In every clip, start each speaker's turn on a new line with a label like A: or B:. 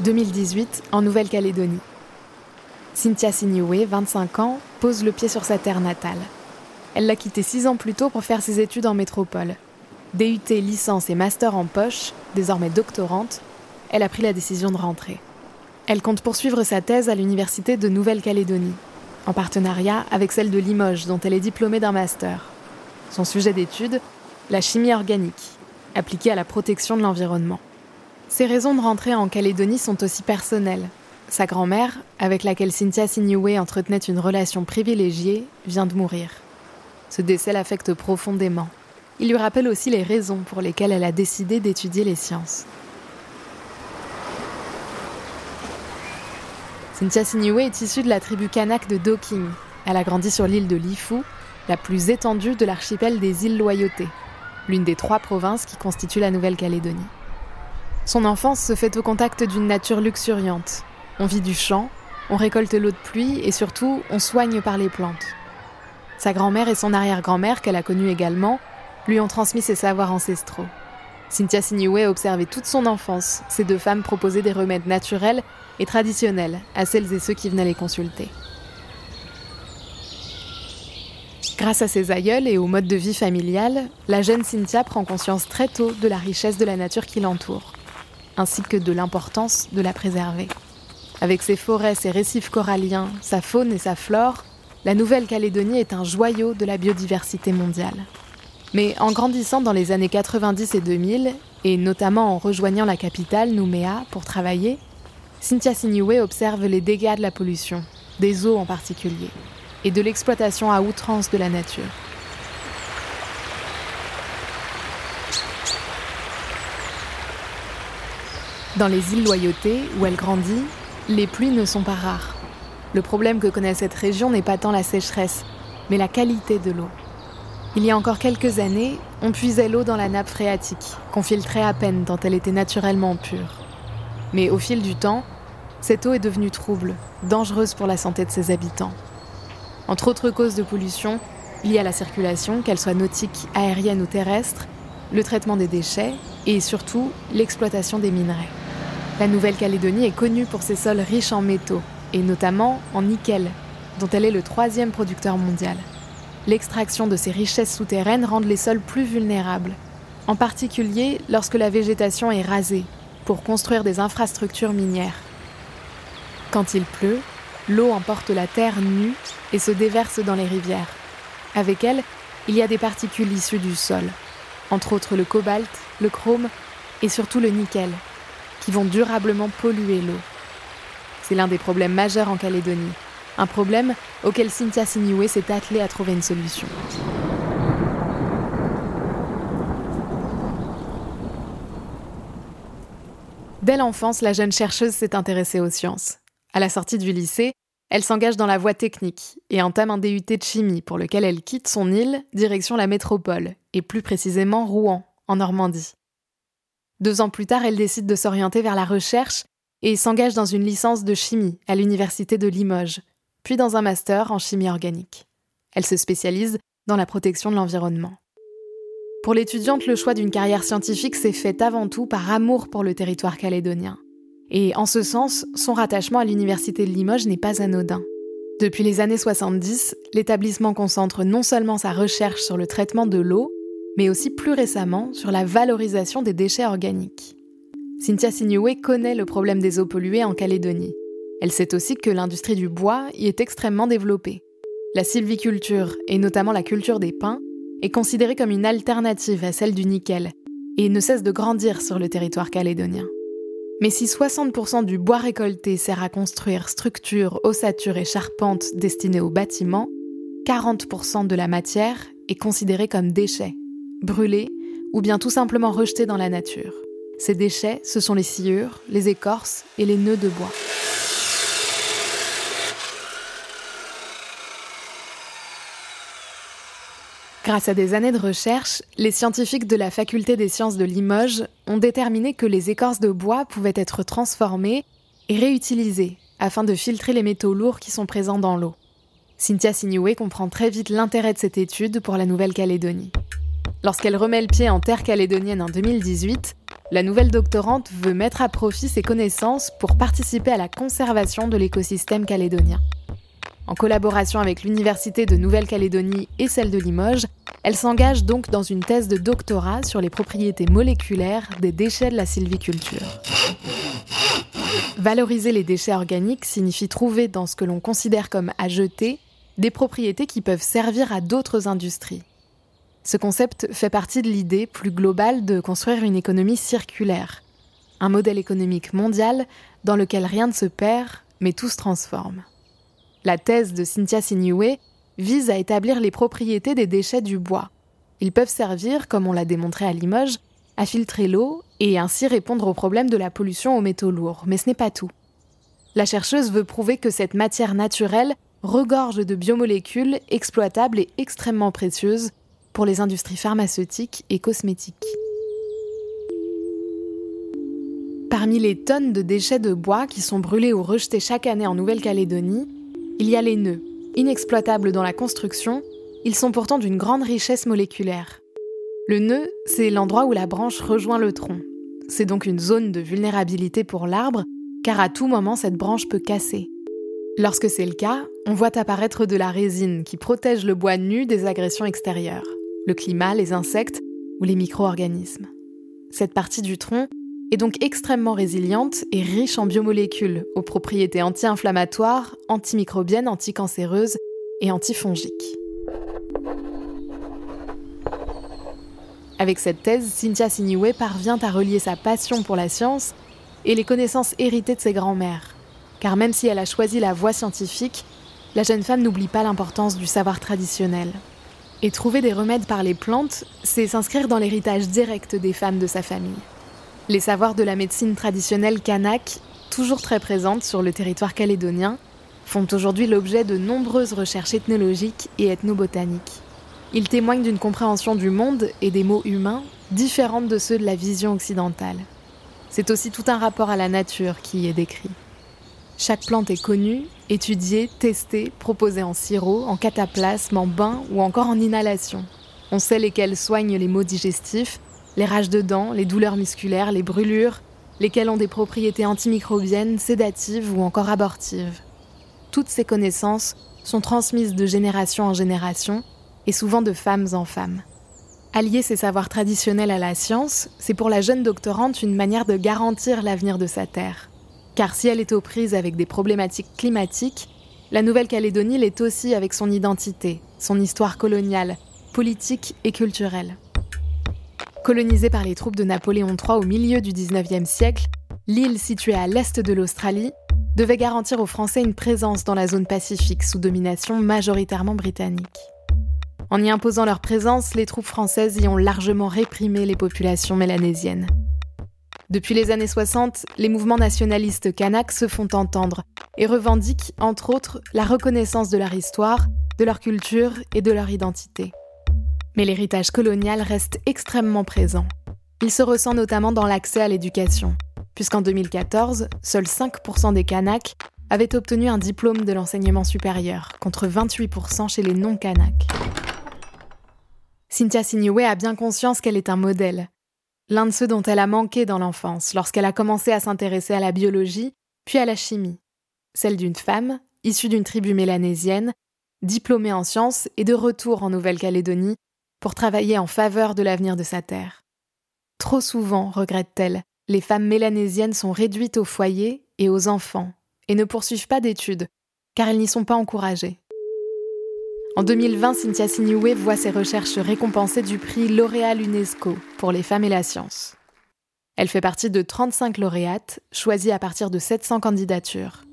A: 2018, en Nouvelle-Calédonie. Cynthia Signoé, 25 ans, pose le pied sur sa terre natale. Elle l'a quitté six ans plus tôt pour faire ses études en métropole. DUT, licence et master en poche, désormais doctorante, elle a pris la décision de rentrer. Elle compte poursuivre sa thèse à l'Université de Nouvelle-Calédonie, en partenariat avec celle de Limoges, dont elle est diplômée d'un master. Son sujet d'étude, la chimie organique, appliquée à la protection de l'environnement. Ses raisons de rentrer en Calédonie sont aussi personnelles. Sa grand-mère, avec laquelle Cynthia Signoé entretenait une relation privilégiée, vient de mourir. Ce décès l'affecte profondément. Il lui rappelle aussi les raisons pour lesquelles elle a décidé d'étudier les sciences. Cynthia Signoé est issue de la tribu kanak de Doking. Elle a grandi sur l'île de Lifu, la plus étendue de l'archipel des îles Loyauté, l'une des trois provinces qui constituent la Nouvelle-Calédonie. Son enfance se fait au contact d'une nature luxuriante. On vit du champ, on récolte l'eau de pluie et surtout on soigne par les plantes. Sa grand-mère et son arrière-grand-mère, qu'elle a connue également, lui ont transmis ses savoirs ancestraux. Cynthia Signoé a observé toute son enfance ces deux femmes proposer des remèdes naturels et traditionnels à celles et ceux qui venaient les consulter. Grâce à ses aïeuls et au mode de vie familial, la jeune Cynthia prend conscience très tôt de la richesse de la nature qui l'entoure ainsi que de l'importance de la préserver. Avec ses forêts, ses récifs coralliens, sa faune et sa flore, la Nouvelle-Calédonie est un joyau de la biodiversité mondiale. Mais en grandissant dans les années 90 et 2000, et notamment en rejoignant la capitale, Nouméa, pour travailler, Cynthia Signoé observe les dégâts de la pollution, des eaux en particulier, et de l'exploitation à outrance de la nature. Dans les îles Loyauté, où elle grandit, les pluies ne sont pas rares. Le problème que connaît cette région n'est pas tant la sécheresse, mais la qualité de l'eau. Il y a encore quelques années, on puisait l'eau dans la nappe phréatique, qu'on filtrait à peine tant elle était naturellement pure. Mais au fil du temps, cette eau est devenue trouble, dangereuse pour la santé de ses habitants. Entre autres causes de pollution, il y a la circulation, qu'elle soit nautique, aérienne ou terrestre, le traitement des déchets et surtout l'exploitation des minerais. La Nouvelle-Calédonie est connue pour ses sols riches en métaux, et notamment en nickel, dont elle est le troisième producteur mondial. L'extraction de ces richesses souterraines rend les sols plus vulnérables, en particulier lorsque la végétation est rasée, pour construire des infrastructures minières. Quand il pleut, l'eau emporte la terre nue et se déverse dans les rivières. Avec elle, il y a des particules issues du sol, entre autres le cobalt, le chrome et surtout le nickel, vont durablement polluer l'eau. C'est l'un des problèmes majeurs en Calédonie, un problème auquel Cynthia Signoé s'est attelée à trouver une solution. Dès l'enfance, la jeune chercheuse s'est intéressée aux sciences. À la sortie du lycée, elle s'engage dans la voie technique et entame un DUT de chimie pour lequel elle quitte son île direction la métropole, et plus précisément Rouen, en Normandie. Deux ans plus tard, elle décide de s'orienter vers la recherche et s'engage dans une licence de chimie à l'université de Limoges, puis dans un master en chimie organique. Elle se spécialise dans la protection de l'environnement. Pour l'étudiante, le choix d'une carrière scientifique s'est fait avant tout par amour pour le territoire calédonien. Et en ce sens, son rattachement à l'université de Limoges n'est pas anodin. Depuis les années 70, l'établissement concentre non seulement sa recherche sur le traitement de l'eau, mais aussi plus récemment sur la valorisation des déchets organiques. Cynthia Signoé connaît le problème des eaux polluées en Calédonie. Elle sait aussi que l'industrie du bois y est extrêmement développée. La sylviculture, et notamment la culture des pins, est considérée comme une alternative à celle du nickel, et ne cesse de grandir sur le territoire calédonien. Mais si 60% du bois récolté sert à construire structures, ossatures et charpentes destinées aux bâtiments, 40% de la matière est considérée comme déchet brûlés ou bien tout simplement rejetés dans la nature. Ces déchets, ce sont les sciures, les écorces et les nœuds de bois. Grâce à des années de recherche, les scientifiques de la faculté des sciences de Limoges ont déterminé que les écorces de bois pouvaient être transformées et réutilisées afin de filtrer les métaux lourds qui sont présents dans l'eau. Cynthia Signoué comprend très vite l'intérêt de cette étude pour la Nouvelle-Calédonie. Lorsqu'elle remet le pied en terre calédonienne en 2018, la nouvelle doctorante veut mettre à profit ses connaissances pour participer à la conservation de l'écosystème calédonien. En collaboration avec l'Université de Nouvelle-Calédonie et celle de Limoges, elle s'engage donc dans une thèse de doctorat sur les propriétés moléculaires des déchets de la sylviculture. Valoriser les déchets organiques signifie trouver dans ce que l'on considère comme à jeter des propriétés qui peuvent servir à d'autres industries. Ce concept fait partie de l'idée plus globale de construire une économie circulaire, un modèle économique mondial dans lequel rien ne se perd, mais tout se transforme. La thèse de Cynthia Signoué vise à établir les propriétés des déchets du bois. Ils peuvent servir, comme on l'a démontré à Limoges, à filtrer l'eau et ainsi répondre au problème de la pollution aux métaux lourds. Mais ce n'est pas tout. La chercheuse veut prouver que cette matière naturelle regorge de biomolécules exploitables et extrêmement précieuses pour les industries pharmaceutiques et cosmétiques. Parmi les tonnes de déchets de bois qui sont brûlés ou rejetés chaque année en Nouvelle-Calédonie, il y a les nœuds. Inexploitables dans la construction, ils sont pourtant d'une grande richesse moléculaire. Le nœud, c'est l'endroit où la branche rejoint le tronc. C'est donc une zone de vulnérabilité pour l'arbre, car à tout moment cette branche peut casser. Lorsque c'est le cas, on voit apparaître de la résine qui protège le bois nu des agressions extérieures, le climat, les insectes ou les micro-organismes. Cette partie du tronc est donc extrêmement résiliente et riche en biomolécules aux propriétés anti-inflammatoires, antimicrobiennes, anticancéreuses et antifongiques. Avec cette thèse, Cynthia Siniwe parvient à relier sa passion pour la science et les connaissances héritées de ses grands-mères. Car même si elle a choisi la voie scientifique, la jeune femme n'oublie pas l'importance du savoir traditionnel. Et trouver des remèdes par les plantes, c'est s'inscrire dans l'héritage direct des femmes de sa famille. Les savoirs de la médecine traditionnelle kanak, toujours très présente sur le territoire calédonien, font aujourd'hui l'objet de nombreuses recherches ethnologiques et ethnobotaniques. Ils témoignent d'une compréhension du monde et des mots humains différente de ceux de la vision occidentale. C'est aussi tout un rapport à la nature qui y est décrit. Chaque plante est connue, étudiée, testée, proposée en sirop, en cataplasme, en bain ou encore en inhalation. On sait lesquelles soignent les maux digestifs, les rages de dents, les douleurs musculaires, les brûlures, lesquelles ont des propriétés antimicrobiennes, sédatives ou encore abortives. Toutes ces connaissances sont transmises de génération en génération et souvent de femmes en femmes. Allier ces savoirs traditionnels à la science, c'est pour la jeune doctorante une manière de garantir l'avenir de sa terre. Car si elle est aux prises avec des problématiques climatiques, la Nouvelle-Calédonie l'est aussi avec son identité, son histoire coloniale, politique et culturelle. Colonisée par les troupes de Napoléon III au milieu du XIXe siècle, l'île située à l'est de l'Australie devait garantir aux Français une présence dans la zone pacifique sous domination majoritairement britannique. En y imposant leur présence, les troupes françaises y ont largement réprimé les populations mélanésiennes. Depuis les années 60, les mouvements nationalistes kanaks se font entendre et revendiquent, entre autres, la reconnaissance de leur histoire, de leur culture et de leur identité. Mais l'héritage colonial reste extrêmement présent. Il se ressent notamment dans l'accès à l'éducation, puisqu'en 2014, seuls 5% des Kanaks avaient obtenu un diplôme de l'enseignement supérieur, contre 28% chez les non-Kanaks. Cynthia Signoué a bien conscience qu'elle est un modèle, l'un de ceux dont elle a manqué dans l'enfance lorsqu'elle a commencé à s'intéresser à la biologie, puis à la chimie, celle d'une femme, issue d'une tribu mélanésienne, diplômée en sciences et de retour en Nouvelle-Calédonie pour travailler en faveur de l'avenir de sa terre. Trop souvent, regrette-t-elle, les femmes mélanésiennes sont réduites au foyer et aux enfants, et ne poursuivent pas d'études, car elles n'y sont pas encouragées. En 2020, Cynthia Signoué voit ses recherches récompensées du prix L'Oréal UNESCO pour les femmes et la science. Elle fait partie de 35 lauréates, choisies à partir de 700 candidatures.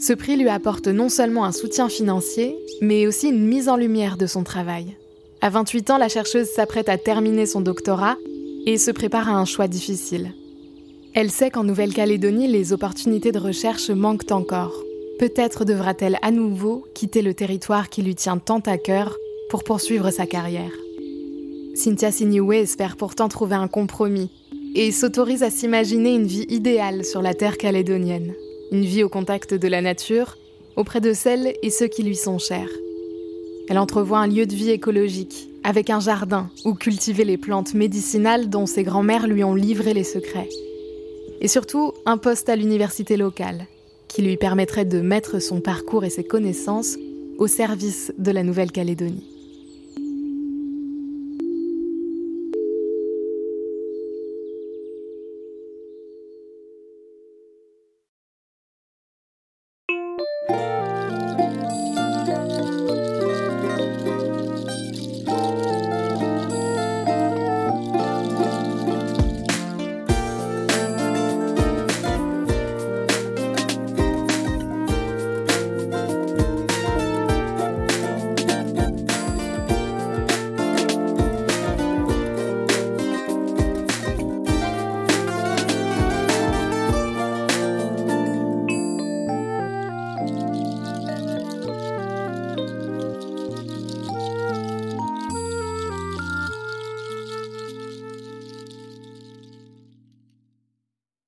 A: Ce prix lui apporte non seulement un soutien financier, mais aussi une mise en lumière de son travail. À 28 ans, la chercheuse s'apprête à terminer son doctorat et se prépare à un choix difficile. Elle sait qu'en Nouvelle-Calédonie, les opportunités de recherche manquent encore. Peut-être devra-t-elle à nouveau quitter le territoire qui lui tient tant à cœur pour poursuivre sa carrière. Cynthia Siniwe espère pourtant trouver un compromis et s'autorise à s'imaginer une vie idéale sur la terre calédonienne. Une vie au contact de la nature, auprès de celles et ceux qui lui sont chers. Elle entrevoit un lieu de vie écologique, avec un jardin où cultiver les plantes médicinales dont ses grands-mères lui ont livré les secrets. Et surtout, un poste à l'université locale, qui lui permettrait de mettre son parcours et ses connaissances au service de la Nouvelle-Calédonie.